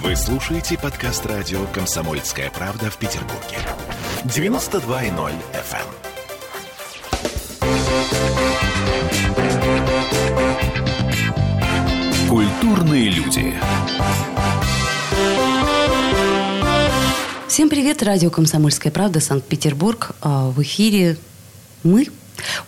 Вы слушаете подкаст радио «Комсомольская правда» в Петербурге. 92.0 FM. Культурные люди. Всем привет, радио «Комсомольская правда», Санкт-Петербург. А, В эфире мы,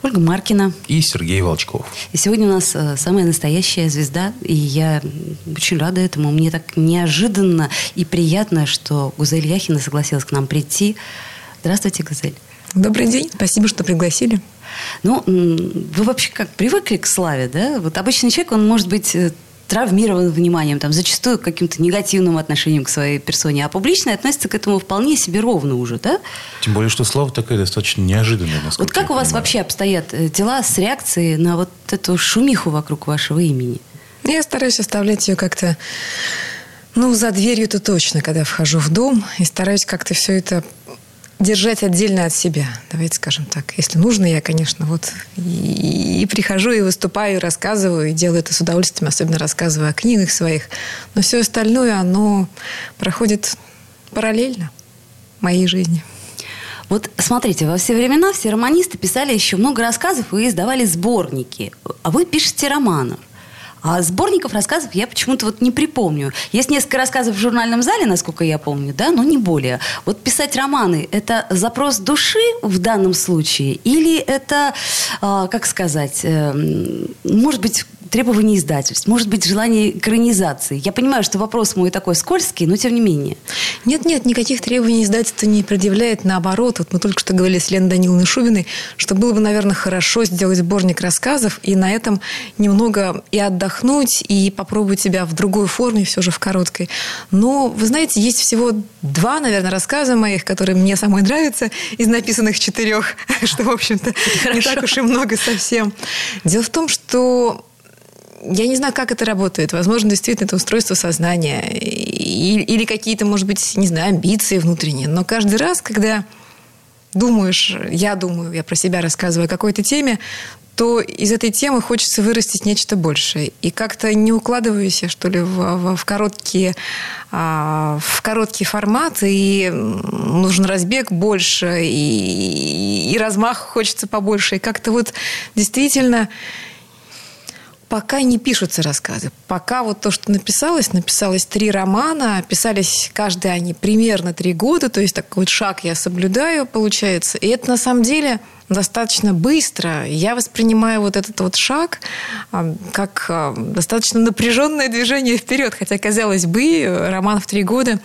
Ольга Маркина. И Сергей Волчков. И сегодня у нас э, самая настоящая звезда, и я очень рада этому. Мне так неожиданно и приятно, что Гузель Яхина согласилась к нам прийти. Здравствуйте, Гузель. Добрый день, спасибо, что пригласили. Ну, вы вообще как привыкли к славе, да? Вот обычный человек, он может быть э, травмирован вниманием, там, зачастую каким-то негативным отношением к своей персоне, а публичное относится к этому вполне себе ровно уже, да? Тем более, что слава такая достаточно неожиданная, насколько Вот как я у вас понимаю. вообще обстоят э, дела с реакцией на вот эту шумиху вокруг вашего имени? Я стараюсь оставлять ее как-то, ну, за дверью-то точно, когда вхожу в дом, и стараюсь как-то все это держать отдельно от себя, давайте скажем так. Если нужно, я, конечно, вот и, и прихожу, и выступаю, и рассказываю, и делаю это с удовольствием, особенно рассказываю о книгах своих. Но все остальное, оно проходит параллельно моей жизни. Вот смотрите, во все времена все романисты писали еще много рассказов и издавали сборники. А вы пишете романов. А сборников рассказов я почему-то вот не припомню. Есть несколько рассказов в журнальном зале, насколько я помню, да, но не более. Вот писать романы – это запрос души в данном случае? Или это, а, как сказать, э, может быть, требование издательств, может быть, желание экранизации? Я понимаю, что вопрос мой такой скользкий, но тем не менее. Нет-нет, никаких требований издательство не предъявляет. Наоборот, вот мы только что говорили с Леной Даниловной Шубиной, что было бы, наверное, хорошо сделать сборник рассказов и на этом немного и отдохнуть, и попробовать себя в другой форме, все же в короткой. Но, вы знаете, есть всего два, наверное, рассказа моих, которые мне самой нравятся, из написанных четырех, что, в общем-то, не так уж и много совсем. Дело в том, что я не знаю, как это работает. Возможно, действительно, это устройство сознания. И- Или какие-то, может быть, не знаю, амбиции внутренние. Но каждый раз, когда думаешь, я думаю, я про себя рассказываю о какой-то теме, то из этой темы хочется вырастить нечто большее. И как-то не укладываюсь я, что ли, в, в- в короткие, а, в короткий формат, и нужен разбег больше, и, и размах хочется побольше. И как-то вот действительно пока не пишутся рассказы. Пока вот то, что написалось, написалось три романа, писались каждый они примерно три года, то есть такой вот шаг я соблюдаю, получается. И это на самом деле достаточно быстро. Я воспринимаю вот этот вот шаг а, как а, достаточно напряженное движение вперед, хотя, казалось бы, роман в три года.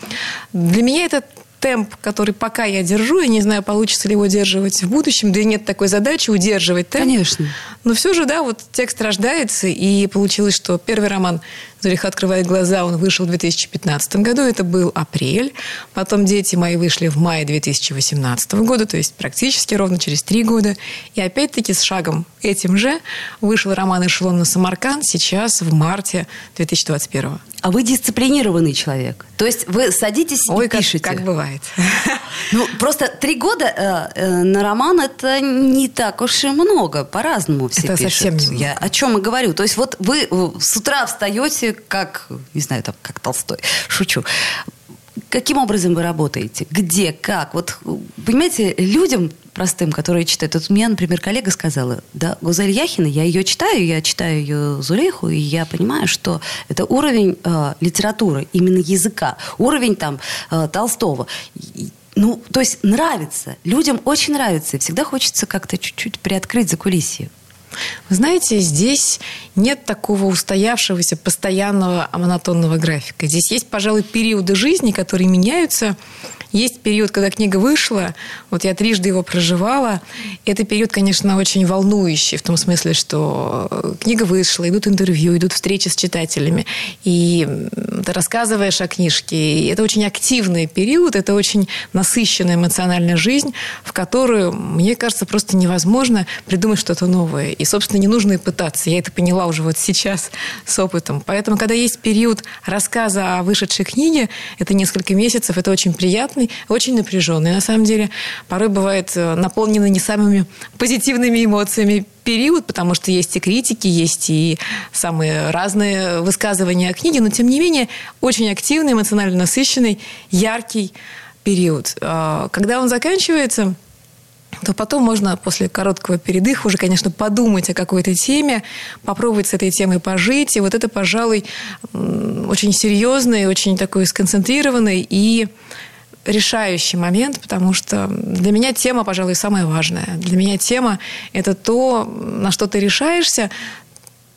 Для меня это темп, который пока я держу, я не знаю, получится ли его удерживать в будущем, да и нет такой задачи удерживать темп. Конечно. Но все же, да, вот текст рождается, и получилось, что первый роман «Зулиха открывает глаза», он вышел в 2015 году, это был апрель. Потом «Дети мои» вышли в мае 2018 года, то есть практически ровно через три года. И опять-таки с шагом этим же вышел роман «Эшелон на Самарканд» сейчас в марте 2021. А вы дисциплинированный человек. То есть вы садитесь Ой, и как, пишете. как бывает. Ну, просто три года э, э, на роман это не так уж и много. По-разному все Это пишут. совсем немного. Я о чем и говорю. То есть вот вы э, с утра встаете, как, не знаю, там, как Толстой. Шучу. Каким образом вы работаете? Где? Как? Вот, э, понимаете, людям простым, которые читают. Вот у меня, например, коллега сказала, да, Гузель Яхина, я ее читаю, я читаю ее Зулейху, и я понимаю, что это уровень э, литературы, именно языка, уровень там э, Толстого. Ну, то есть нравится. Людям очень нравится. И всегда хочется как-то чуть-чуть приоткрыть закулисье. Вы знаете, здесь нет такого устоявшегося постоянного монотонного графика. Здесь есть, пожалуй, периоды жизни, которые меняются. Есть период, когда книга вышла, вот я трижды его проживала. Это период, конечно, очень волнующий, в том смысле, что э, книга вышла, идут интервью, идут встречи с читателями, и ты рассказываешь о книжке. И это очень активный период, это очень насыщенная эмоциональная жизнь, в которую, мне кажется, просто невозможно придумать что-то новое. И, собственно, не нужно и пытаться. Я это поняла уже вот сейчас с опытом. Поэтому, когда есть период рассказа о вышедшей книге, это несколько месяцев, это очень приятно, приятный, очень напряженный. На самом деле, порой бывает э, наполненный не самыми позитивными эмоциями период, потому что есть и критики, есть и самые разные высказывания о книге, но тем не менее очень активный, эмоционально насыщенный, яркий период. А, когда он заканчивается, то потом можно после короткого передыха уже, конечно, подумать о какой-то теме, попробовать с этой темой пожить. И вот это, пожалуй, очень серьезный, очень такой сконцентрированный и решающий момент, потому что для меня тема, пожалуй, самая важная. Для меня тема – это то, на что ты решаешься,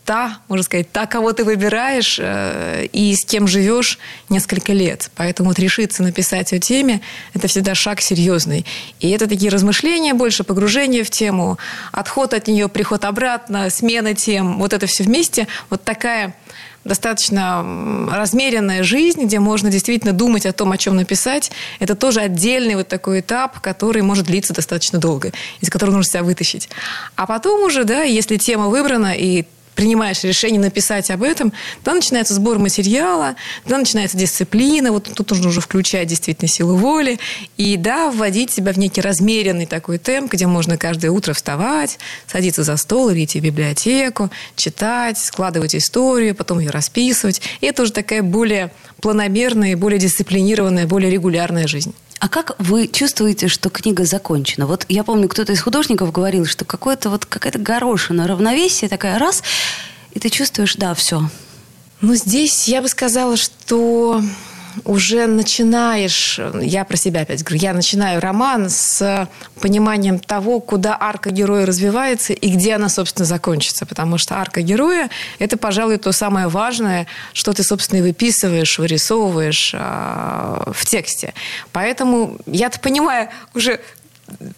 та, можно сказать, та, кого ты выбираешь э, и с кем живешь несколько лет. Поэтому вот решиться написать о теме – это всегда шаг серьезный. И это такие размышления, больше погружение в тему, отход от нее, приход обратно, смена тем, вот это все вместе. Вот такая достаточно размеренная жизнь, где можно действительно думать о том, о чем написать, это тоже отдельный вот такой этап, который может длиться достаточно долго, из которого нужно себя вытащить. А потом уже, да, если тема выбрана, и принимаешь решение написать об этом, тогда начинается сбор материала, тогда начинается дисциплина, вот тут нужно уже включать действительно силу воли, и да, вводить себя в некий размеренный такой темп, где можно каждое утро вставать, садиться за стол идти в библиотеку, читать, складывать историю, потом ее расписывать. И это уже такая более планомерная, более дисциплинированная, более регулярная жизнь. А как вы чувствуете, что книга закончена? Вот я помню, кто-то из художников говорил, что какое-то вот какая-то горошина равновесие такая раз, и ты чувствуешь, да, все. Ну, здесь я бы сказала, что уже начинаешь, я про себя опять говорю, я начинаю роман с пониманием того, куда арка героя развивается и где она, собственно, закончится. Потому что арка героя – это, пожалуй, то самое важное, что ты, собственно, и выписываешь, вырисовываешь э, в тексте. Поэтому я-то понимаю уже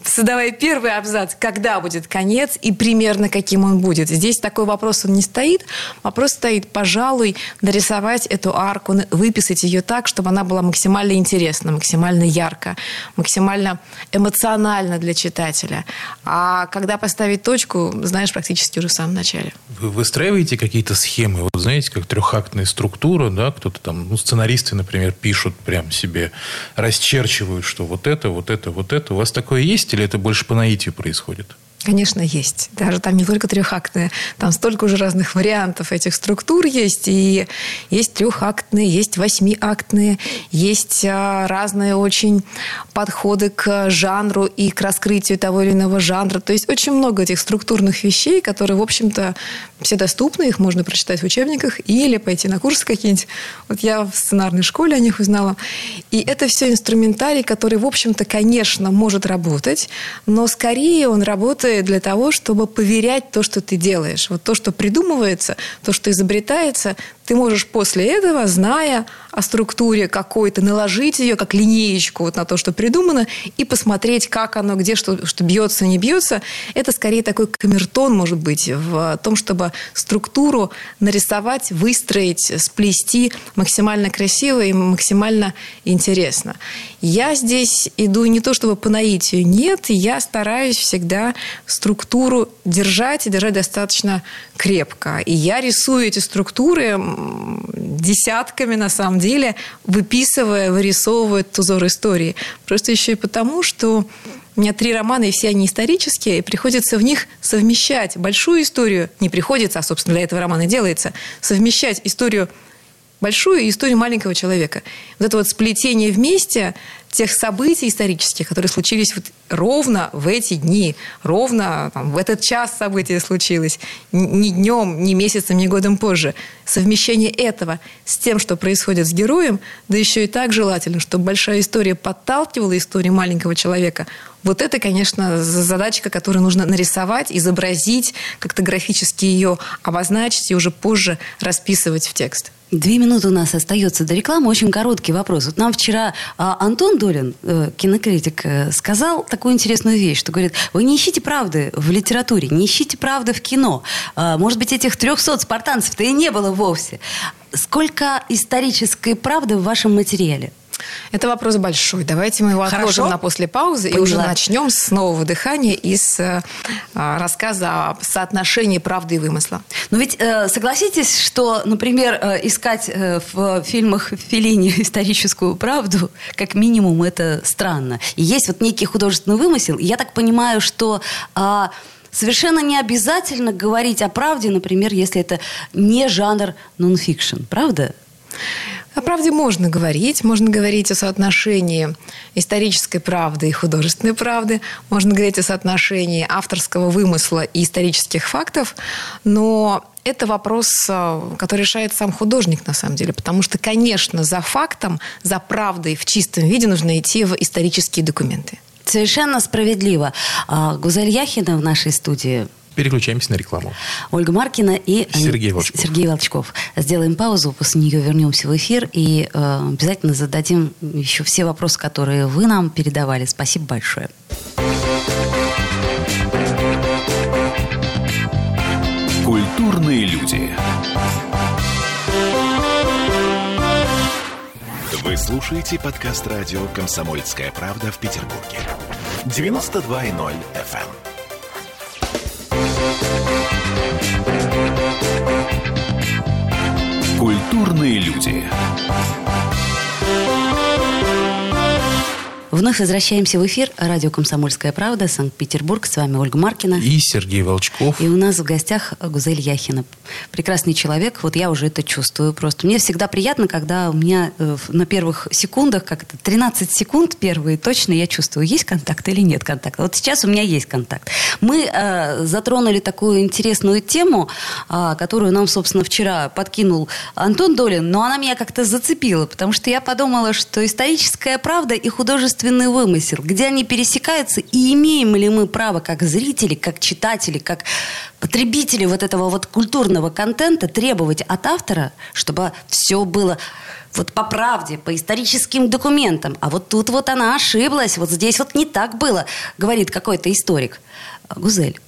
создавая первый абзац, когда будет конец и примерно каким он будет. Здесь такой вопрос он не стоит. Вопрос стоит, пожалуй, нарисовать эту арку, выписать ее так, чтобы она была максимально интересна, максимально ярко, максимально эмоционально для читателя. А когда поставить точку, знаешь практически уже в самом начале. Вы выстраиваете какие-то схемы? Вот знаете, как трехактная структура, да, кто-то там, ну, сценаристы, например, пишут прям себе, расчерчивают, что вот это, вот это, вот это. У вас такое есть или это больше по наитию происходит? Конечно, есть. Даже там не только трехактные, там столько уже разных вариантов этих структур есть. И есть трехактные, есть восьмиактные, есть а, разные очень подходы к жанру и к раскрытию того или иного жанра. То есть очень много этих структурных вещей, которые, в общем-то, все доступны, их можно прочитать в учебниках или пойти на курсы какие-нибудь. Вот я в сценарной школе о них узнала. И это все инструментарий, который, в общем-то, конечно, может работать, но скорее он работает для того, чтобы поверять то, что ты делаешь. Вот то, что придумывается, то, что изобретается, ты можешь после этого, зная о структуре какой-то, наложить ее как линеечку вот на то, что придумано, и посмотреть, как оно, где что, что бьется, не бьется. Это скорее такой камертон, может быть, в том, чтобы структуру нарисовать, выстроить, сплести максимально красиво и максимально интересно. Я здесь иду не то, чтобы по наитию, нет, я стараюсь всегда структуру держать и держать достаточно крепко. И я рисую эти структуры десятками, на самом деле, выписывая, вырисовывая этот узор истории. Просто еще и потому, что у меня три романа, и все они исторические, и приходится в них совмещать большую историю, не приходится, а, собственно, для этого романа делается, совмещать историю большую и историю маленького человека. Вот это вот сплетение вместе тех событий исторических, которые случились вот ровно в эти дни, ровно там, в этот час события случилось, ни днем, ни месяцем, ни годом позже. Совмещение этого с тем, что происходит с героем, да еще и так желательно, чтобы большая история подталкивала историю маленького человека. Вот это, конечно, задачка, которую нужно нарисовать, изобразить, как-то графически ее обозначить и уже позже расписывать в текст. Две минуты у нас остается до рекламы. Очень короткий вопрос. Вот нам вчера а, Антон Долин, э, кинокритик, э, сказал такую интересную вещь, что говорит, вы не ищите правды в литературе, не ищите правды в кино. А, может быть, этих трехсот спартанцев-то и не было вовсе. Сколько исторической правды в вашем материале? Это вопрос большой. Давайте мы его Хорошо. отложим на после паузы Поняла. и уже начнем с нового дыхания из э, а, рассказа о соотношении правды и вымысла. Но ведь э, согласитесь, что, например, э, искать в фильмах Феллини историческую правду, как минимум, это странно. И есть вот некий художественный вымысел. И я так понимаю, что... а, Совершенно не обязательно говорить о правде, например, если это не жанр нонфикшн, правда? О правде можно говорить, можно говорить о соотношении исторической правды и художественной правды, можно говорить о соотношении авторского вымысла и исторических фактов, но это вопрос, э, который решает сам художник на самом деле, потому что, конечно, за фактом, за правдой в чистом виде нужно идти в исторические документы. Совершенно справедливо. А, Гузель Яхина в нашей студии Переключаемся на рекламу. Ольга Маркина и Сергей Волчков. Сергей Волчков. Сделаем паузу, после нее вернемся в эфир и э, обязательно зададим еще все вопросы, которые вы нам передавали. Спасибо большое. Культурные люди. Вы слушаете подкаст радио «Комсомольская правда» в Петербурге. 92.0 FM. Культурные люди. Вновь возвращаемся в эфир. Радио «Комсомольская правда», Санкт-Петербург. С вами Ольга Маркина. И Сергей Волчков. И у нас в гостях Гузель Яхина. Прекрасный человек, вот я уже это чувствую просто. Мне всегда приятно, когда у меня э, на первых секундах, как это, 13 секунд первые, точно я чувствую, есть контакт или нет контакта. Вот сейчас у меня есть контакт. Мы э, затронули такую интересную тему, а, которую нам, собственно, вчера подкинул Антон Долин, но она меня как-то зацепила, потому что я подумала, что историческая правда и художественный вымысел, где они пересекаются, и имеем ли мы право как зрители, как читатели, как потребители вот этого вот культурного контента требовать от автора, чтобы все было вот по правде, по историческим документам. А вот тут вот она ошиблась, вот здесь вот не так было, говорит какой-то историк. Гузель.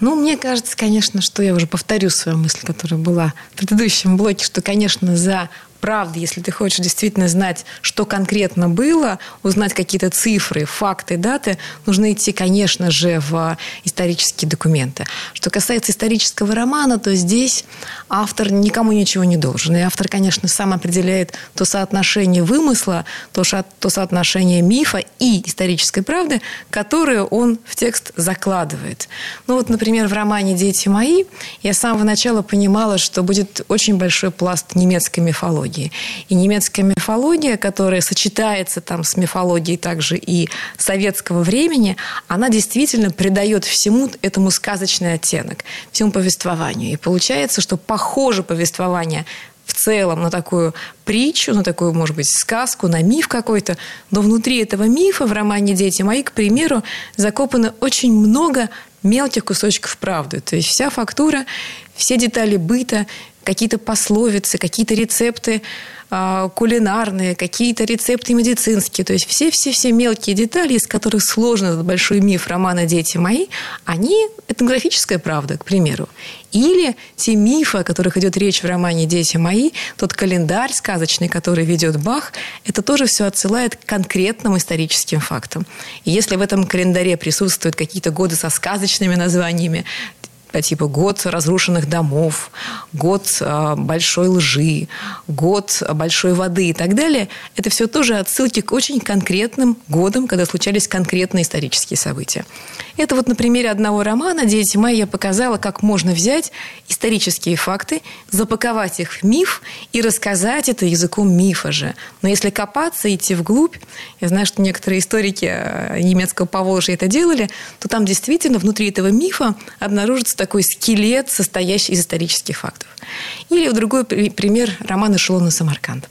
Ну, мне кажется, конечно, что я уже повторю свою мысль, которая была в предыдущем блоке, что, конечно, за правды, если ты хочешь действительно знать, что конкретно было, узнать какие-то цифры, факты, даты, нужно идти, конечно же, в исторические документы. Что касается исторического романа, то здесь автор никому ничего не должен. И автор, конечно, сам определяет то соотношение вымысла, то, то соотношение мифа и исторической правды, которое он в текст закладывает. Ну вот, например, в романе «Дети мои» я с самого начала понимала, что будет очень большой пласт немецкой мифологии. И немецкая мифология, которая сочетается там с мифологией также и советского времени, она действительно придает всему этому сказочный оттенок, всему повествованию. И получается, что похоже повествование в целом на такую притчу, на такую, может быть, сказку, на миф какой-то. Но внутри этого мифа в романе «Дети мои», к примеру, закопано очень много мелких кусочков правды. То есть вся фактура, все детали быта, какие-то пословицы, какие-то рецепты а, кулинарные, какие-то рецепты медицинские. То есть все-все-все мелкие детали, из которых сложен этот большой миф романа «Дети мои», они этнографическая правда, к примеру. Или те мифы, о которых идет речь в романе «Дети мои», тот календарь сказочный, который ведет Бах, это тоже все отсылает к конкретным историческим фактам. И если в этом календаре присутствуют какие-то годы со сказочными названиями, по типу год разрушенных домов, год э, большой лжи, год большой воды и так далее, это все тоже отсылки к очень конкретным годам, когда случались конкретные исторические события. Это вот на примере одного романа «Дети мои» я показала, как можно взять исторические факты, запаковать их в миф и рассказать это языком мифа же. Но если копаться, идти вглубь, я знаю, что некоторые историки э, немецкого Поволжья это делали, то там действительно внутри этого мифа обнаружится такой скелет, состоящий из исторических фактов. Или в другой при- пример роман «Эшелон на Самарканд».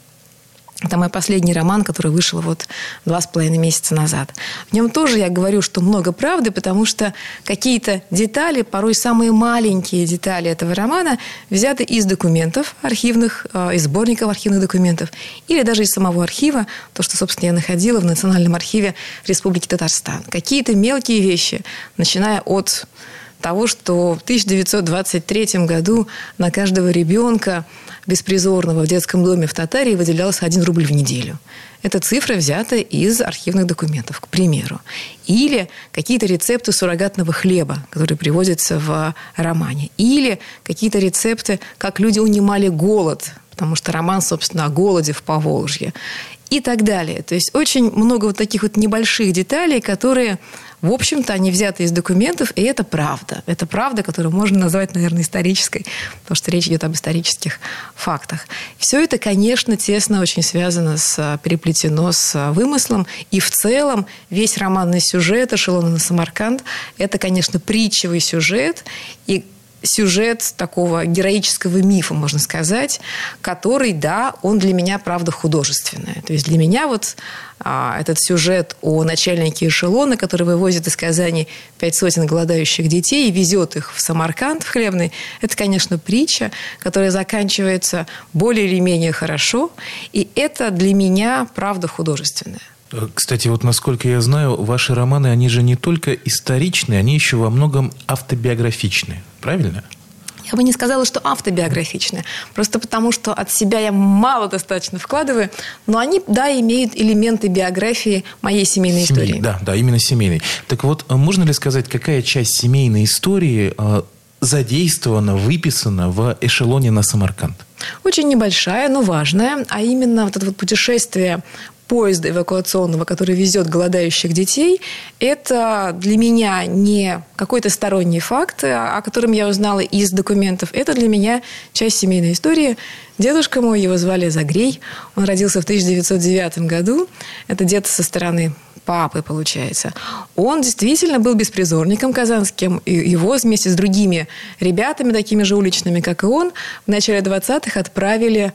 Это мой последний роман, который вышел вот два с половиной месяца назад. В нем тоже я говорю, что много правды, потому что какие-то детали, порой самые маленькие детали этого романа, взяты из документов архивных, э, из сборников архивных документов, или даже из самого архива, то, что, собственно, я находила в Национальном архиве Республики Татарстан. Какие-то мелкие вещи, начиная от того, что в 1923 году на каждого ребенка беспризорного в детском доме в Татарии выделялся 1 рубль в неделю. Эта цифра взята из архивных документов, к примеру. Или какие-то рецепты суррогатного хлеба, которые приводятся в романе. Или какие-то рецепты, как люди унимали голод, потому что роман, собственно, о голоде в Поволжье и так далее. То есть очень много вот таких вот небольших деталей, которые, в общем-то, они взяты из документов, и это правда. Это правда, которую можно назвать, наверное, исторической, потому что речь идет об исторических фактах. Все это, конечно, тесно очень связано с, переплетено с вымыслом, и в целом весь романный сюжет «Эшелона на Самарканд» – это, конечно, притчевый сюжет, и сюжет такого героического мифа, можно сказать, который, да, он для меня, правда, художественный. То есть для меня вот а, этот сюжет о начальнике эшелона, который вывозит из Казани пять сотен голодающих детей и везет их в Самарканд, в Хлебный, это, конечно, притча, которая заканчивается более или менее хорошо, и это для меня, правда, художественное. Кстати, вот насколько я знаю, ваши романы, они же не только историчные, они еще во многом автобиографичные. Правильно? Я бы не сказала, что автобиографичные. Просто потому, что от себя я мало достаточно вкладываю. Но они, да, имеют элементы биографии моей семейной Семей, истории. Да, да, именно семейной. Так вот, а можно ли сказать, какая часть семейной истории э, задействована, выписана в эшелоне на Самарканд? Очень небольшая, но важная, а именно вот это вот путешествие поезда эвакуационного, который везет голодающих детей, это для меня не какой-то сторонний факт, о котором я узнала из документов. Это для меня часть семейной истории. Дедушка мой, его звали Загрей, он родился в 1909 году. Это дед со стороны папы, получается. Он действительно был беспризорником казанским, и его вместе с другими ребятами, такими же уличными, как и он, в начале 20-х отправили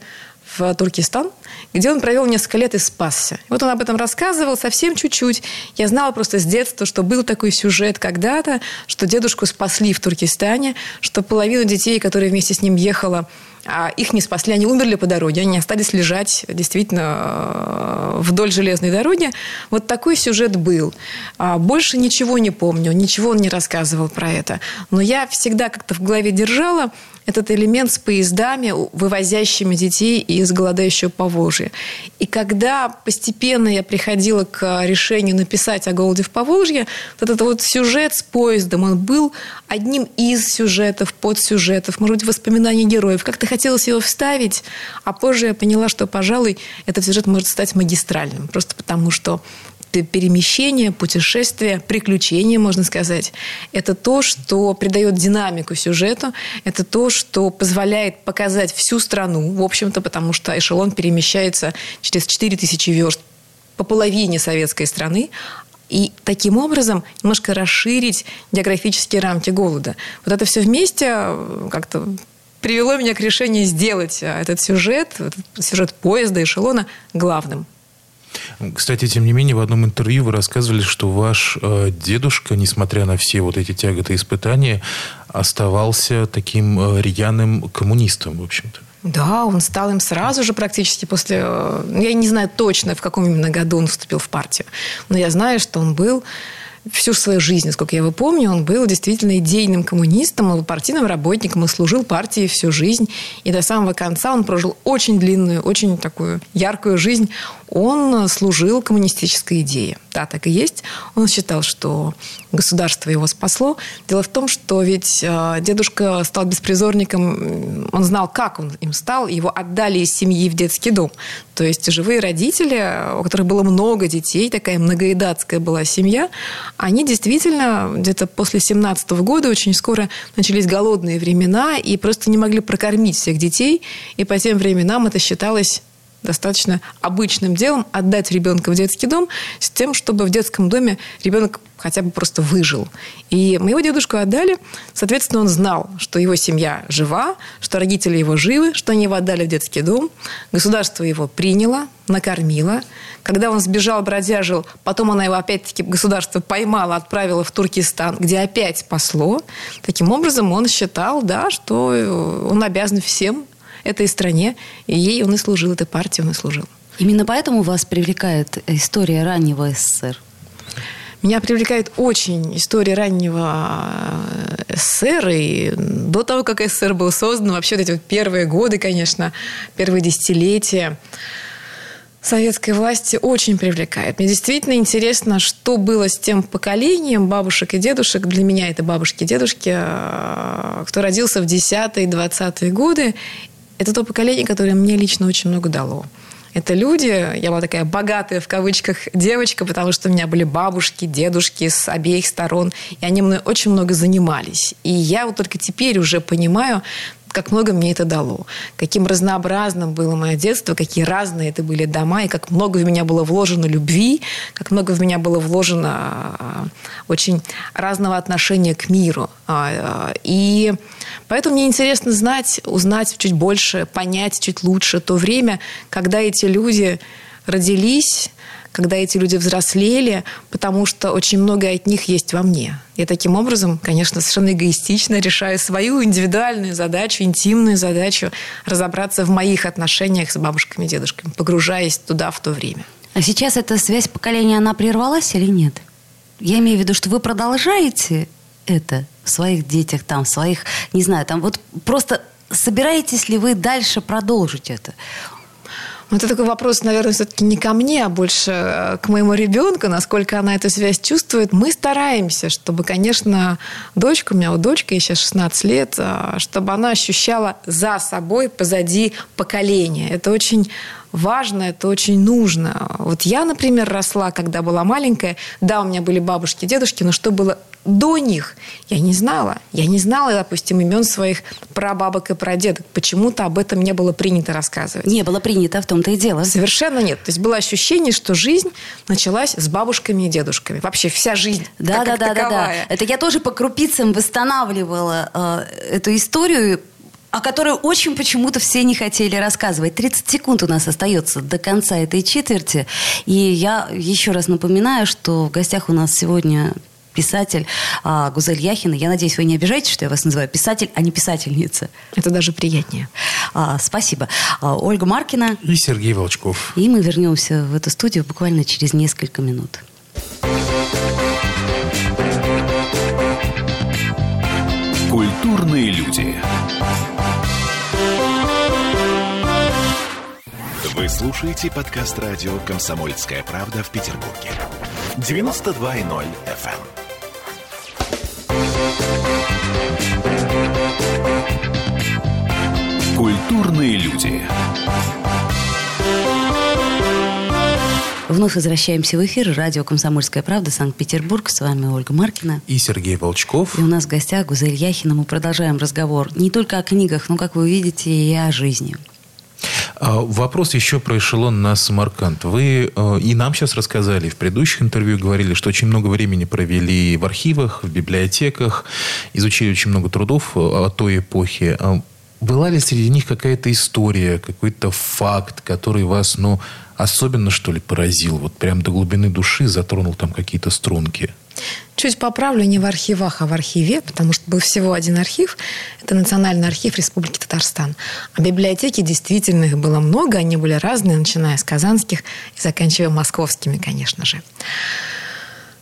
в Туркестан, где он провел несколько лет и спасся. Вот он об этом рассказывал совсем чуть-чуть. Я знала просто с детства, что был такой сюжет когда-то, что дедушку спасли в Туркестане, что половина детей, которые вместе с ним ехала, а их не спасли, они умерли по дороге, они остались лежать действительно э, вдоль железной дороги. Вот такой сюжет был. А больше ничего не помню, ничего он не рассказывал про это. Но я всегда как-то в голове держала этот элемент с поездами, вывозящими детей из голодающего Поволжья. И когда постепенно я приходила к решению написать о голоде в Поволжье, вот этот вот сюжет с поездом, он был одним из сюжетов, подсюжетов, может быть, воспоминаний героев. Как-то хотелось его вставить, а позже я поняла, что, пожалуй, этот сюжет может стать магистральным, просто потому что перемещение, путешествие, приключение, можно сказать. Это то, что придает динамику сюжету, это то, что позволяет показать всю страну, в общем-то, потому что эшелон перемещается через 4000 верст по половине советской страны, и таким образом немножко расширить географические рамки голода. Вот это все вместе э, как-то привело меня к решению сделать э, этот сюжет, этот сюжет поезда, эшелона главным. Кстати, тем не менее, в одном интервью вы рассказывали, что ваш э, дедушка, несмотря на все вот эти тяготы и испытания, оставался таким э, рьяным коммунистом, в общем-то. Да, он стал им сразу же практически после... Э, я не знаю точно, в каком именно году он вступил в партию, но я знаю, что он был всю свою жизнь, насколько я его помню, он был действительно идейным коммунистом, партийным работником и служил партии всю жизнь. И до самого конца он прожил очень длинную, очень такую яркую жизнь. Он служил коммунистической идее. Да, так и есть. Он считал, что государство его спасло. Дело в том, что ведь э, дедушка стал беспризорником, он знал, как он им стал, его отдали из семьи в детский дом. То есть живые родители, у которых было много детей, такая многоедатская была семья, они действительно где-то после 17 года очень скоро начались голодные времена и просто не могли прокормить всех детей. И по тем временам это считалось достаточно обычным делом отдать ребенка в детский дом с тем, чтобы в детском доме ребенок хотя бы просто выжил. И моего дедушку отдали, соответственно, он знал, что его семья жива, что родители его живы, что они его отдали в детский дом. Государство его приняло, накормило. Когда он сбежал, бродяжил, потом она его опять-таки государство поймало, отправило в Туркестан, где опять спасло. Таким образом, он считал, да, что он обязан всем этой стране, и ей он и служил, этой партии он и служил. Именно поэтому вас привлекает история раннего СССР? Меня привлекает очень история раннего э, СССР, и до того, как СССР был создан, вообще вот эти вот первые годы, конечно, первые десятилетия советской власти очень привлекает. Мне действительно интересно, что было с тем поколением бабушек и дедушек, для меня это бабушки и дедушки, э, кто родился в 10-е, 20-е годы. Это то поколение, которое мне лично очень много дало. Это люди, я была такая богатая в кавычках девочка, потому что у меня были бабушки, дедушки с обеих сторон, и они мной очень много занимались. И я вот только теперь уже понимаю, как много мне это дало, каким разнообразным было мое детство, какие разные это были дома, и как много в меня было вложено любви, как много в меня было вложено а, очень разного отношения к миру. А, а, и поэтому мне интересно знать, узнать чуть больше, понять чуть лучше то время, когда эти люди родились, когда эти люди взрослели, потому что очень многое от них есть во мне. Я таким образом, конечно, совершенно эгоистично решаю свою индивидуальную задачу, интимную задачу разобраться в моих отношениях с бабушками и дедушками, погружаясь туда в то время. А сейчас эта связь поколения, она прервалась или нет? Я имею в виду, что вы продолжаете это в своих детях, там, в своих, не знаю, там, вот просто собираетесь ли вы дальше продолжить это? Это такой вопрос, наверное, все-таки не ко мне, а больше э, к моему ребенку, насколько она эту связь чувствует. Мы стараемся, чтобы, конечно, дочка, у меня дочка, ей сейчас 16 лет, э, чтобы она ощущала за собой, позади поколения. Это очень важно, это очень нужно. Вот я, например, росла, когда была маленькая. Да, у меня были бабушки, дедушки, но что было до них, я не знала. Я не знала, допустим, имен своих прабабок и прадедок. Почему-то об этом не было принято рассказывать. Не было принято, в том-то и дело. Совершенно нет. То есть было ощущение, что жизнь началась с бабушками и дедушками. Вообще вся жизнь. Да, да, да, да, да. Это я тоже по крупицам восстанавливала э, эту историю о которой очень почему-то все не хотели рассказывать. 30 секунд у нас остается до конца этой четверти. И я еще раз напоминаю, что в гостях у нас сегодня писатель а, Гузель Яхина. Я надеюсь, вы не обижаетесь, что я вас называю писатель, а не писательница. Это даже приятнее. А, спасибо. А, Ольга Маркина. И Сергей Волчков. И мы вернемся в эту студию буквально через несколько минут. Культурные люди. Вы слушаете подкаст радио «Комсомольская правда» в Петербурге. 92.0 FM. эм. Культурные люди. Вновь возвращаемся в эфир. Радио «Комсомольская правда», Санкт-Петербург. С вами Ольга Маркина. И Сергей Волчков. И у нас в гостях Гузель Яхина. Мы продолжаем разговор не только о книгах, но, как вы видите, и о жизни. А, вопрос еще про эшелон на Самарканд. Вы э, и нам сейчас рассказали, в предыдущих интервью говорили, что очень много времени провели в архивах, в библиотеках, изучили очень много трудов э, о той эпохе. А была ли среди них какая-то история, какой-то факт, который вас, ну, особенно, что ли, поразил? Вот прям до глубины души затронул там какие-то струнки? Чуть поправлю, не в архивах, а в архиве, потому что был всего один архив. Это Национальный архив Республики Татарстан. А библиотеки действительно их было много, они были разные, начиная с казанских и заканчивая московскими, конечно же.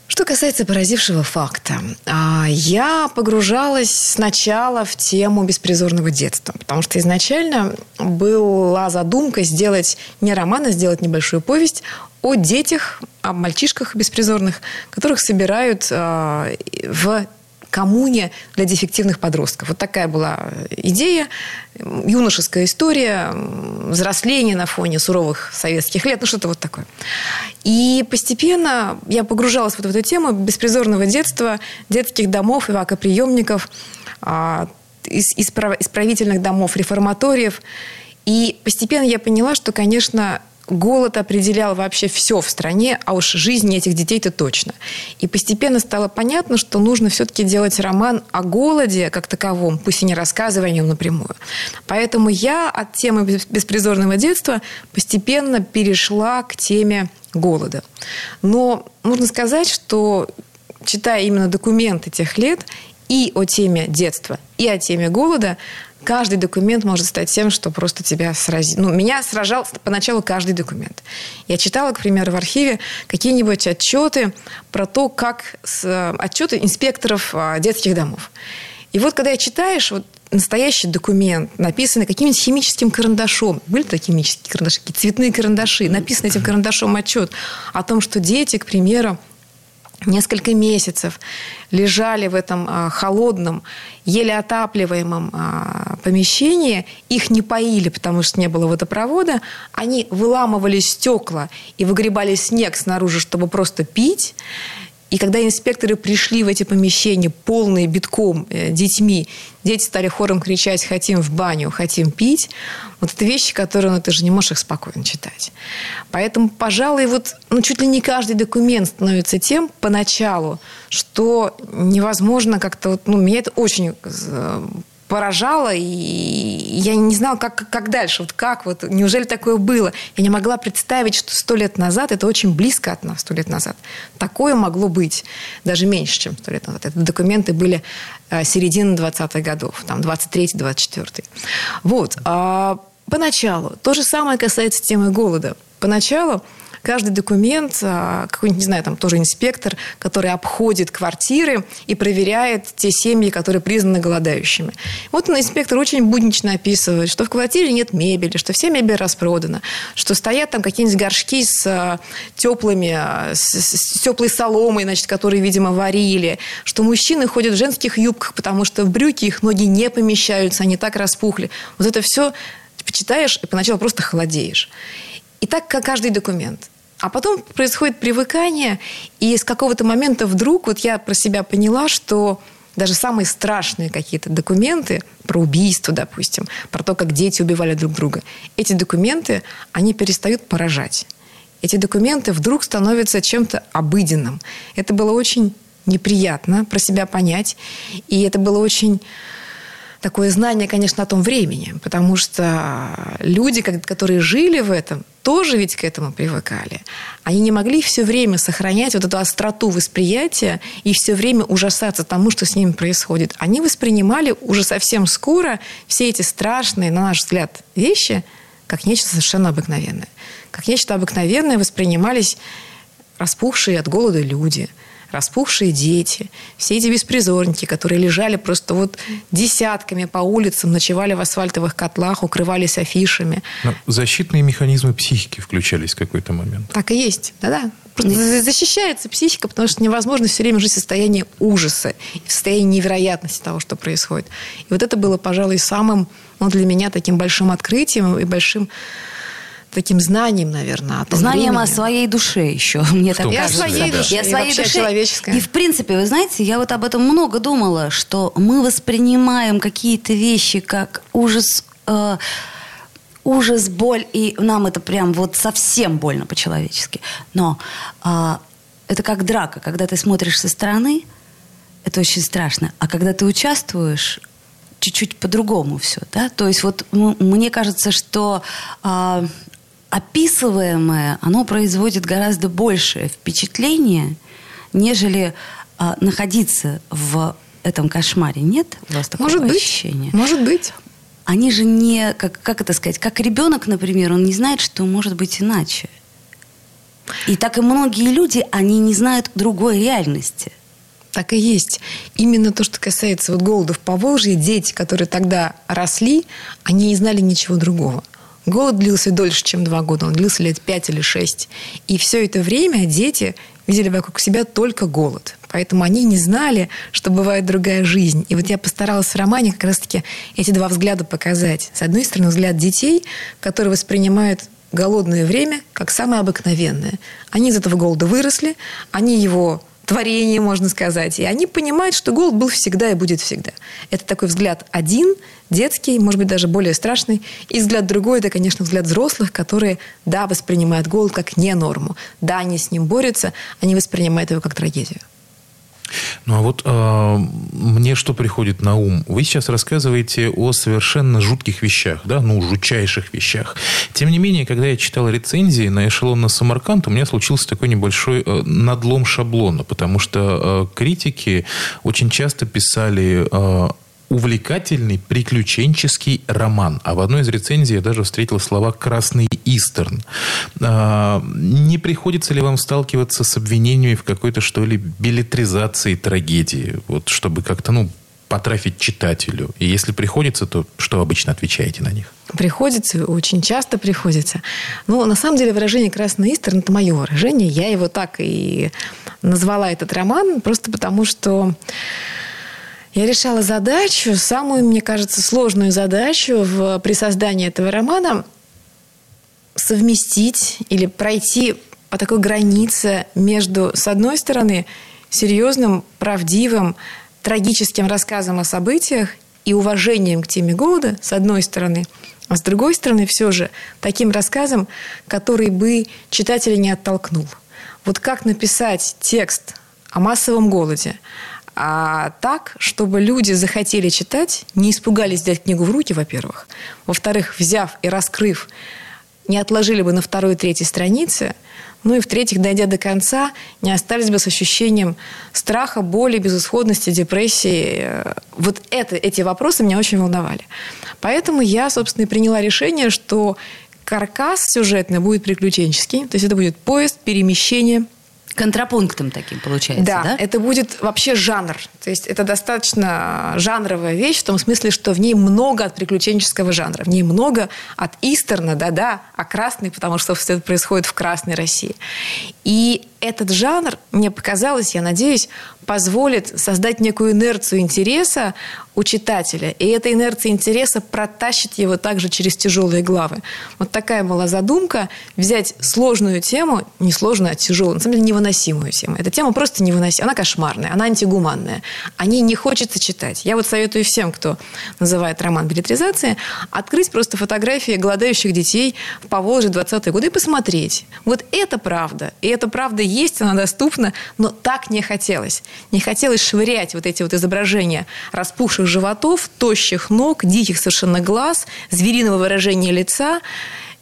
Что касается поразившего факта, а, я погружалась сначала в тему беспризорного детства, потому что изначально была задумка сделать не роман, а сделать небольшую повесть о детях, о мальчишках беспризорных, которых собирают а, в коммуне для дефективных подростков. Вот такая была идея, юношеская история, взросление на фоне суровых советских лет, ну что-то вот такое. И постепенно я погружалась вот в эту тему беспризорного детства, детских домов, ивакоприемников, а, исправительных домов, реформаториев. И постепенно я поняла, что, конечно, голод определял вообще все в стране, а уж жизнь этих детей-то точно. И постепенно стало понятно, что нужно все-таки делать роман о голоде как таковом, пусть и не рассказывая о нем напрямую. Поэтому я от темы беспризорного детства постепенно перешла к теме голода. Но нужно сказать, что читая именно документы тех лет и о теме детства, и о теме голода, каждый документ может стать тем, что просто тебя сразит. Ну, меня сражал поначалу каждый документ. Я читала, к примеру, в архиве какие-нибудь отчеты про то, как с, отчеты инспекторов а, детских домов. И вот когда я читаешь, вот настоящий документ, написанный каким-нибудь химическим карандашом. Были такие химические карандаши, цветные карандаши. Написан этим карандашом отчет о том, что дети, к примеру, несколько месяцев лежали в этом а, холодном, еле отапливаемом а, помещении, их не поили, потому что не было водопровода, они выламывали стекла и выгребали снег снаружи, чтобы просто пить. И когда инспекторы пришли в эти помещения, полные битком э, детьми, дети стали хором кричать «хотим в баню, хотим пить», вот это вещи, которые ну, ты же не можешь их спокойно читать. Поэтому, пожалуй, вот ну, чуть ли не каждый документ становится тем поначалу, что невозможно как-то... Вот, ну, меня это очень э, поражало, и я не знала, как, как дальше, вот как, вот, неужели такое было? Я не могла представить, что сто лет назад, это очень близко от нас, сто лет назад, такое могло быть, даже меньше, чем сто лет назад. Это документы были э, середины 20-х годов, там, 23-й, 24-й. Вот. А поначалу, то же самое касается темы голода. Поначалу каждый документ, а, какой-нибудь, не знаю, там тоже инспектор, который обходит квартиры и проверяет те семьи, которые признаны голодающими. Вот инспектор очень буднично описывает, что в квартире нет мебели, что вся мебель распродана, что стоят там какие-нибудь горшки с а, теплыми, а, с, с теплой соломой, значит, которые, видимо, варили, что мужчины ходят в женских юбках, потому что в брюки их ноги не помещаются, они так распухли. Вот это все почитаешь и поначалу просто холодеешь. И так как каждый документ. А потом происходит привыкание, и с какого-то момента вдруг вот я про себя поняла, что даже самые страшные какие-то документы про убийство, допустим, про то, как дети убивали друг друга, эти документы, они перестают поражать. Эти документы вдруг становятся чем-то обыденным. Это было очень неприятно про себя понять, и это было очень такое знание, конечно, о том времени, потому что люди, которые жили в этом, тоже ведь к этому привыкали. Они не могли все время сохранять вот эту остроту восприятия и все время ужасаться тому, что с ними происходит. Они воспринимали уже совсем скоро все эти страшные, на наш взгляд, вещи как нечто совершенно обыкновенное. Как нечто обыкновенное воспринимались распухшие от голода люди – распухшие дети, все эти беспризорники, которые лежали просто вот десятками по улицам, ночевали в асфальтовых котлах, укрывались афишами. Но защитные механизмы психики включались в какой-то момент. Так и есть, да-да. Защищается психика, потому что невозможно все время жить в состоянии ужаса, в состоянии невероятности того, что происходит. И вот это было, пожалуй, самым ну, для меня таким большим открытием и большим таким знанием, наверное, о том Знанием времени. о своей душе еще, мне так Я кажется. своей душе, Я и своей вообще душе. человеческая. И, в принципе, вы знаете, я вот об этом много думала, что мы воспринимаем какие-то вещи как ужас, э, ужас, боль, и нам это прям вот совсем больно по-человечески. Но э, это как драка, когда ты смотришь со стороны, это очень страшно, а когда ты участвуешь, чуть-чуть по-другому все, да. То есть вот м- мне кажется, что а, описываемое, оно производит гораздо большее впечатление, нежели а, находиться в этом кошмаре. Нет у вас такого Может быть. ощущения? Может быть. Они же не, как, как это сказать, как ребенок, например, он не знает, что может быть иначе. И так и многие люди, они не знают другой реальности. Так и есть. Именно то, что касается вот голода в Поволжье, дети, которые тогда росли, они не знали ничего другого. Голод длился дольше, чем два года. Он длился лет пять или шесть. И все это время дети видели вокруг себя только голод. Поэтому они не знали, что бывает другая жизнь. И вот я постаралась в романе как раз-таки эти два взгляда показать. С одной стороны, взгляд детей, которые воспринимают голодное время как самое обыкновенное. Они из этого голода выросли, они его творение, можно сказать. И они понимают, что голод был всегда и будет всегда. Это такой взгляд один, детский, может быть, даже более страшный. И взгляд другой – это, конечно, взгляд взрослых, которые, да, воспринимают голод как не норму. Да, они с ним борются, они воспринимают его как трагедию. Ну а вот э, мне что приходит на ум? Вы сейчас рассказываете о совершенно жутких вещах, да, ну, жутчайших вещах. Тем не менее, когда я читал рецензии на эшелон на Самарканд, у меня случился такой небольшой э, надлом шаблона, потому что э, критики очень часто писали э, увлекательный приключенческий роман. А в одной из рецензий я даже встретил слова «красный истерн». А, не приходится ли вам сталкиваться с обвинениями в какой-то, что ли, билетризации трагедии? Вот чтобы как-то, ну, потрафить читателю? И если приходится, то что обычно отвечаете на них? Приходится, очень часто приходится. Но на самом деле выражение «красный истерн» – это мое выражение. Я его так и назвала этот роман, просто потому что я решала задачу, самую, мне кажется, сложную задачу в, при создании этого романа совместить или пройти по такой границе между, с одной стороны, серьезным, правдивым, трагическим рассказом о событиях и уважением к теме года, с одной стороны, а с другой стороны, все же, таким рассказом, который бы читателя не оттолкнул. Вот как написать текст о массовом голоде, а так, чтобы люди захотели читать, не испугались взять книгу в руки, во-первых. Во-вторых, взяв и раскрыв, не отложили бы на второй и третьей странице. Ну и в-третьих, дойдя до конца, не остались бы с ощущением страха, боли, безысходности, депрессии. Вот это, эти вопросы меня очень волновали. Поэтому я, собственно, и приняла решение, что каркас сюжетный будет приключенческий. То есть это будет поезд, перемещение – контрапунктом таким получается, да? Да, это будет вообще жанр. То есть это достаточно жанровая вещь в том смысле, что в ней много от приключенческого жанра. В ней много от истерна, да-да, а красный, потому что все это происходит в красной России. И этот жанр, мне показалось, я надеюсь, позволит создать некую инерцию интереса у читателя. И эта инерция интереса протащит его также через тяжелые главы. Вот такая была задумка взять сложную тему, не сложную, а тяжелую, на самом деле невыносимую тему. Эта тема просто невыносимая, она кошмарная, она антигуманная. О ней не хочется читать. Я вот советую всем, кто называет роман билетризация, открыть просто фотографии голодающих детей в Поволжье 20-е годы и посмотреть. Вот это правда. И эта правда есть, она доступна, но так не хотелось. Не хотелось швырять вот эти вот изображения распухших животов, тощих ног, диких совершенно глаз, звериного выражения лица.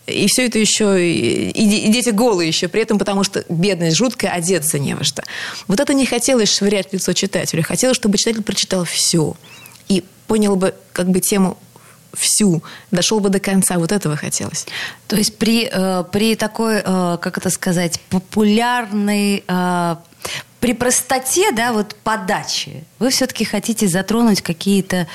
И все это еще, и, и дети голые еще, при этом потому что бедность жуткая, одеться не во что. Вот это не хотелось швырять лицо читателю. Хотелось, чтобы читатель прочитал все. И понял бы как бы тему всю, дошел бы до конца. Вот этого хотелось. То есть при, э, при такой, э, как это сказать, популярной э, при простоте, да, вот подачи, вы все-таки хотите затронуть какие-то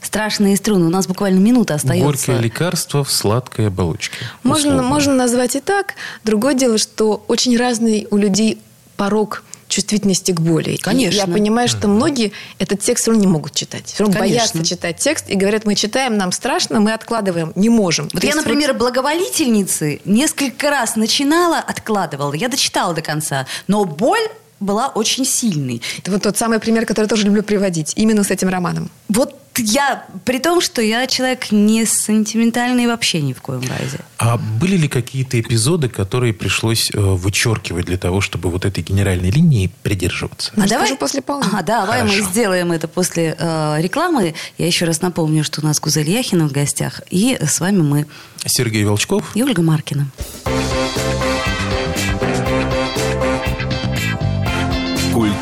страшные струны. У нас буквально минута остается. Горькое лекарство в сладкой оболочке. Можно, можно назвать и так. Другое дело, что очень разный у людей порог чувствительности к боли. Конечно. И я понимаю, что многие этот текст все равно не могут читать. Все равно Конечно. боятся читать текст и говорят, мы читаем, нам страшно, мы откладываем, не можем. Вот я, например, вот... благоволительницы несколько раз начинала, откладывала. Я дочитала до конца. Но боль была очень сильной. Это вот тот самый пример, который я тоже люблю приводить, именно с этим романом. Вот я, при том, что я человек не сентиментальный вообще ни в коем разе. А были ли какие-то эпизоды, которые пришлось э, вычеркивать для того, чтобы вот этой генеральной линии придерживаться? А давай после полудня. А, давай Хорошо. мы сделаем это после э, рекламы. Я еще раз напомню, что у нас Гузель Яхина в гостях, и с вами мы. Сергей Волчков и Ольга Маркина.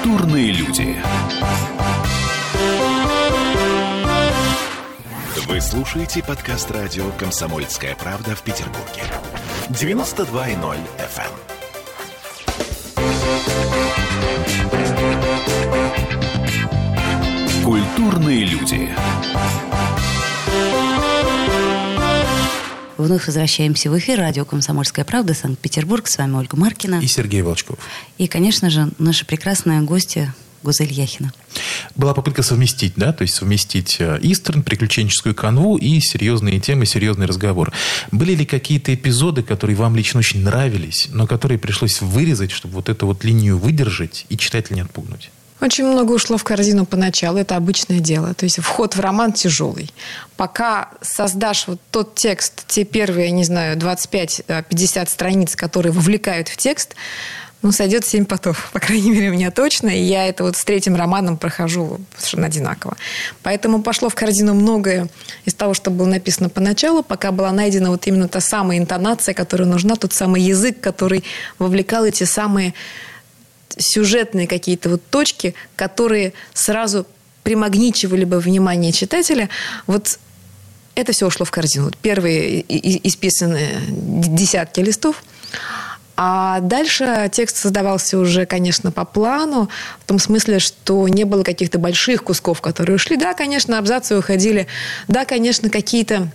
Культурные люди. Вы слушаете подкаст радио «Комсомольская правда» в Петербурге. 92.0 FM. эм. Культурные люди. Вновь возвращаемся в эфир. Радио «Комсомольская правда», Санкт-Петербург. С вами Ольга Маркина. И Сергей Волчков. И, конечно же, наша прекрасная гостья Гузель Яхина. Была попытка совместить, да, то есть совместить э, Истерн, приключенческую канву и серьезные темы, серьезный разговор. Были ли какие-то эпизоды, которые вам лично очень нравились, но которые пришлось вырезать, чтобы вот эту вот линию выдержать и читателя не отпугнуть? Очень много ушло в корзину поначалу, это обычное дело. То есть вход в роман тяжелый. Пока создашь вот тот текст, те первые, не знаю, 25-50 страниц, которые вовлекают в текст, ну, сойдет семь потов, по крайней мере, у меня точно. И я это вот с третьим романом прохожу совершенно одинаково. Поэтому пошло в корзину многое из того, что было написано поначалу, пока была найдена вот именно та самая интонация, которая нужна, тот самый язык, который вовлекал эти самые сюжетные какие-то вот точки, которые сразу примагничивали бы внимание читателя, вот это все ушло в корзину. Первые исписанные десятки листов. А дальше текст создавался уже, конечно, по плану, в том смысле, что не было каких-то больших кусков, которые ушли. Да, конечно, абзацы уходили. Да, конечно, какие-то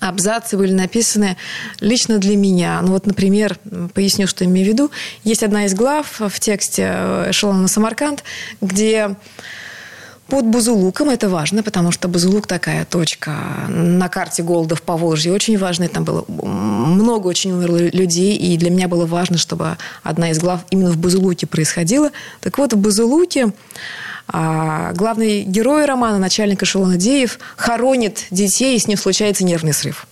абзацы были написаны лично для меня. Ну вот, например, поясню, что имею в виду. Есть одна из глав в тексте «Эшелон Самарканд», где под Бузулуком это важно, потому что Бузулук такая точка на карте голода в Поволжье. Очень важно, там было много очень умерло людей, и для меня было важно, чтобы одна из глав именно в Бузулуке происходила. Так вот, в Бузулуке а главный герой романа, начальник эшелона Деев, хоронит детей, и с ним случается нервный срыв.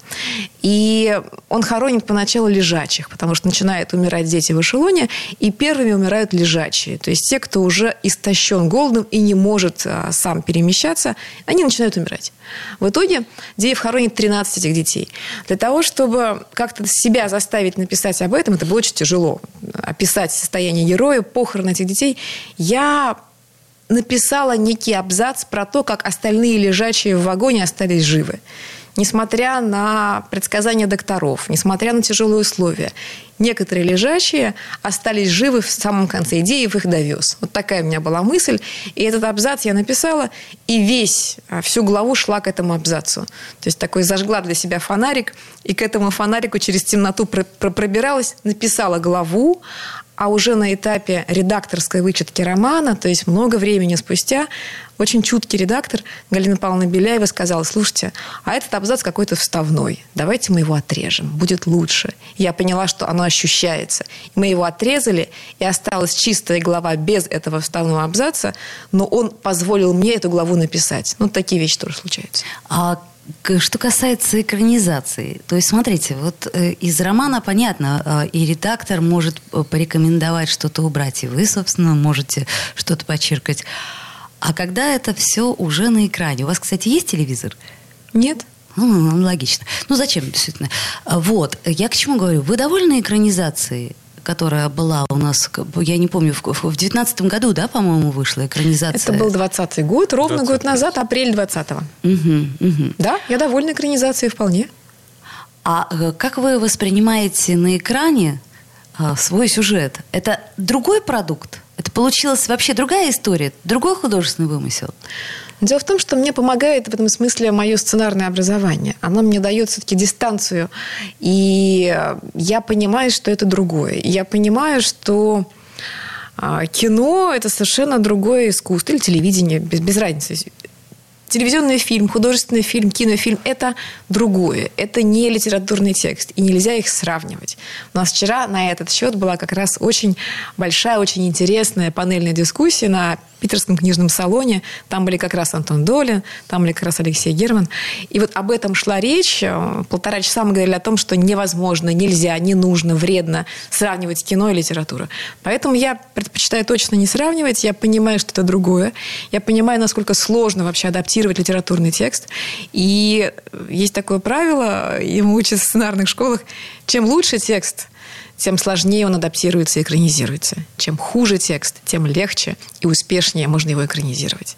И он хоронит поначалу лежачих, потому что начинают умирать дети в эшелоне, и первыми умирают лежачие. То есть те, кто уже истощен голодом и не может а, сам перемещаться, они начинают умирать. В итоге Деев хоронит 13 этих детей. Для того, чтобы как-то себя заставить написать об этом, это было очень тяжело. Описать состояние героя, похороны этих детей. Я написала некий абзац про то, как остальные лежачие в вагоне остались живы. Несмотря на предсказания докторов, несмотря на тяжелые условия, некоторые лежачие остались живы в самом конце. Идеев их довез. Вот такая у меня была мысль. И этот абзац я написала, и весь, а, всю главу шла к этому абзацу. То есть такой зажгла для себя фонарик, и к этому фонарику через темноту пробиралась, написала главу, а уже на этапе редакторской вычетки романа, то есть много времени спустя, очень чуткий редактор Галина Павловна Беляева сказала, слушайте, а этот абзац какой-то вставной, давайте мы его отрежем, будет лучше. Я поняла, что оно ощущается. Мы его отрезали, и осталась чистая глава без этого вставного абзаца, но он позволил мне эту главу написать. Ну, такие вещи тоже случаются. А что касается экранизации, то есть, смотрите, вот э, из романа понятно, э, и редактор может э, порекомендовать что-то убрать, и вы, собственно, можете что-то подчеркать. А когда это все уже на экране? У вас, кстати, есть телевизор? Нет. Ну, ну, ну логично. Ну, зачем, действительно? Вот, я к чему говорю? Вы довольны экранизацией? Которая была у нас, я не помню, в девятнадцатом году, да, по-моему, вышла экранизация? Это был двадцатый год, ровно 20 год назад, апрель двадцатого. Угу, угу. Да, я довольна экранизацией вполне. А э, как вы воспринимаете на экране а, свой сюжет? Это другой продукт? Это получилась вообще другая история, другой художественный вымысел? Дело в том, что мне помогает в этом смысле мое сценарное образование. Оно мне дает все-таки дистанцию. И я понимаю, что это другое. Я понимаю, что а, кино – это совершенно другое искусство. Или телевидение, без, без разницы телевизионный фильм, художественный фильм, кинофильм – это другое. Это не литературный текст, и нельзя их сравнивать. У нас вчера на этот счет была как раз очень большая, очень интересная панельная дискуссия на питерском книжном салоне. Там были как раз Антон Долин, там были как раз Алексей Герман. И вот об этом шла речь. Полтора часа мы говорили о том, что невозможно, нельзя, не нужно, вредно сравнивать кино и литературу. Поэтому я предпочитаю точно не сравнивать. Я понимаю, что это другое. Я понимаю, насколько сложно вообще адаптировать литературный текст. И есть такое правило, ему учат в сценарных школах, чем лучше текст, тем сложнее он адаптируется и экранизируется. Чем хуже текст, тем легче и успешнее можно его экранизировать.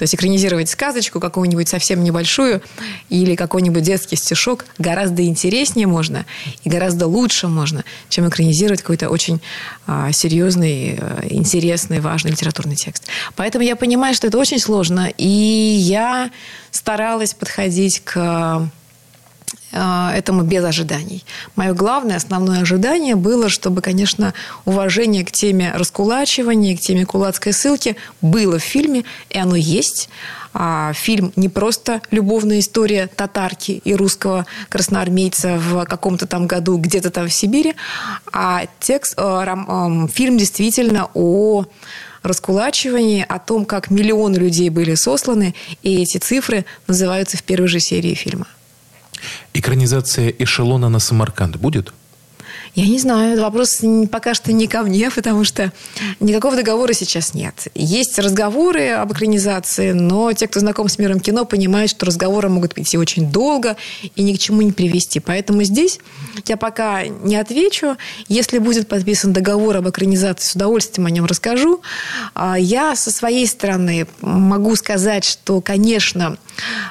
То есть экранизировать сказочку какую-нибудь совсем небольшую или какой-нибудь детский стишок гораздо интереснее можно и гораздо лучше можно, чем экранизировать какой-то очень а, серьезный, а, интересный, важный литературный текст. Поэтому я понимаю, что это очень сложно, и я старалась подходить к этому без ожиданий. Мое главное, основное ожидание было, чтобы, конечно, уважение к теме раскулачивания, к теме кулацкой ссылки было в фильме, и оно есть. А фильм не просто любовная история татарки и русского красноармейца в каком-то там году где-то там в Сибири, а текст, э, фильм действительно о раскулачивании, о том, как миллионы людей были сосланы, и эти цифры называются в первой же серии фильма. Экранизация «Эшелона на Самарканд» будет? Я не знаю, вопрос пока что не ко мне, потому что никакого договора сейчас нет. Есть разговоры об экранизации, но те, кто знаком с миром кино, понимают, что разговоры могут идти очень долго и ни к чему не привести. Поэтому здесь я пока не отвечу. Если будет подписан договор об экранизации, с удовольствием о нем расскажу. А я со своей стороны могу сказать, что, конечно,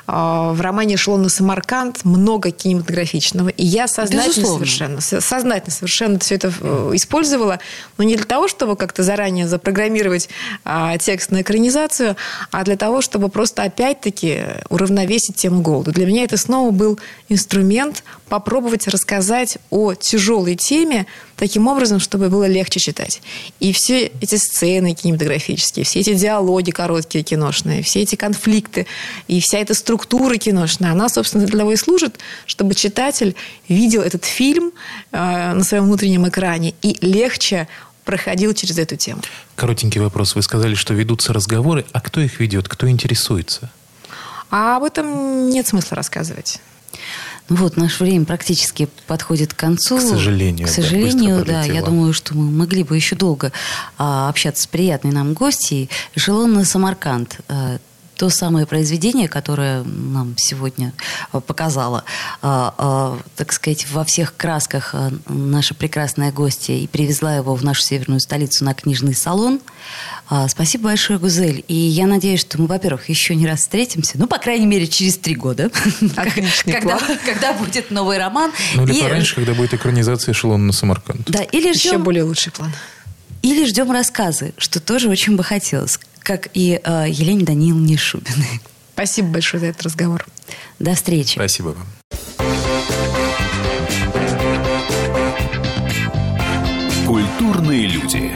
а, в романе «Эшелон Самарканд» много кинематографичного. И я сознательно Безусловно. совершенно, сознательно совершенно все это э, использовала, но не для того, чтобы как-то заранее запрограммировать а, текст на экранизацию, а для того, чтобы просто опять-таки уравновесить тему голода. Для меня это снова был инструмент попробовать рассказать о тяжелой теме таким образом, чтобы было легче читать. И все эти сцены кинематографические, все эти диалоги короткие киношные, все эти конфликты и вся эта структура киношная, она, собственно, для того и служит, чтобы читатель видел этот фильм э, на своем внутреннем экране и легче проходил через эту тему. Коротенький вопрос. Вы сказали, что ведутся разговоры. А кто их ведет? Кто интересуется? А об этом нет смысла рассказывать. Вот, наше время практически подходит к концу. К сожалению. К сожалению, да. Я думаю, что мы могли бы еще долго а, общаться с приятной нам гостьей. Эшелон на Самарканд. А, то самое произведение, которое нам сегодня а, показала, а, а, так сказать, во всех красках наша прекрасная гостья и привезла его в нашу северную столицу на книжный салон. Спасибо большое, Гузель. И я надеюсь, что мы, во-первых, еще не раз встретимся. Ну, по крайней мере, через три года. когда, когда будет новый роман. Ну, или и... пораньше, когда будет экранизация «Эшелона на Самарканд». Да, или ждем... Еще более лучший план. Или ждем рассказы, что тоже очень бы хотелось как и э, Елене Даниловне Шубиной. Спасибо большое за этот разговор. До встречи. Спасибо вам. Культурные люди.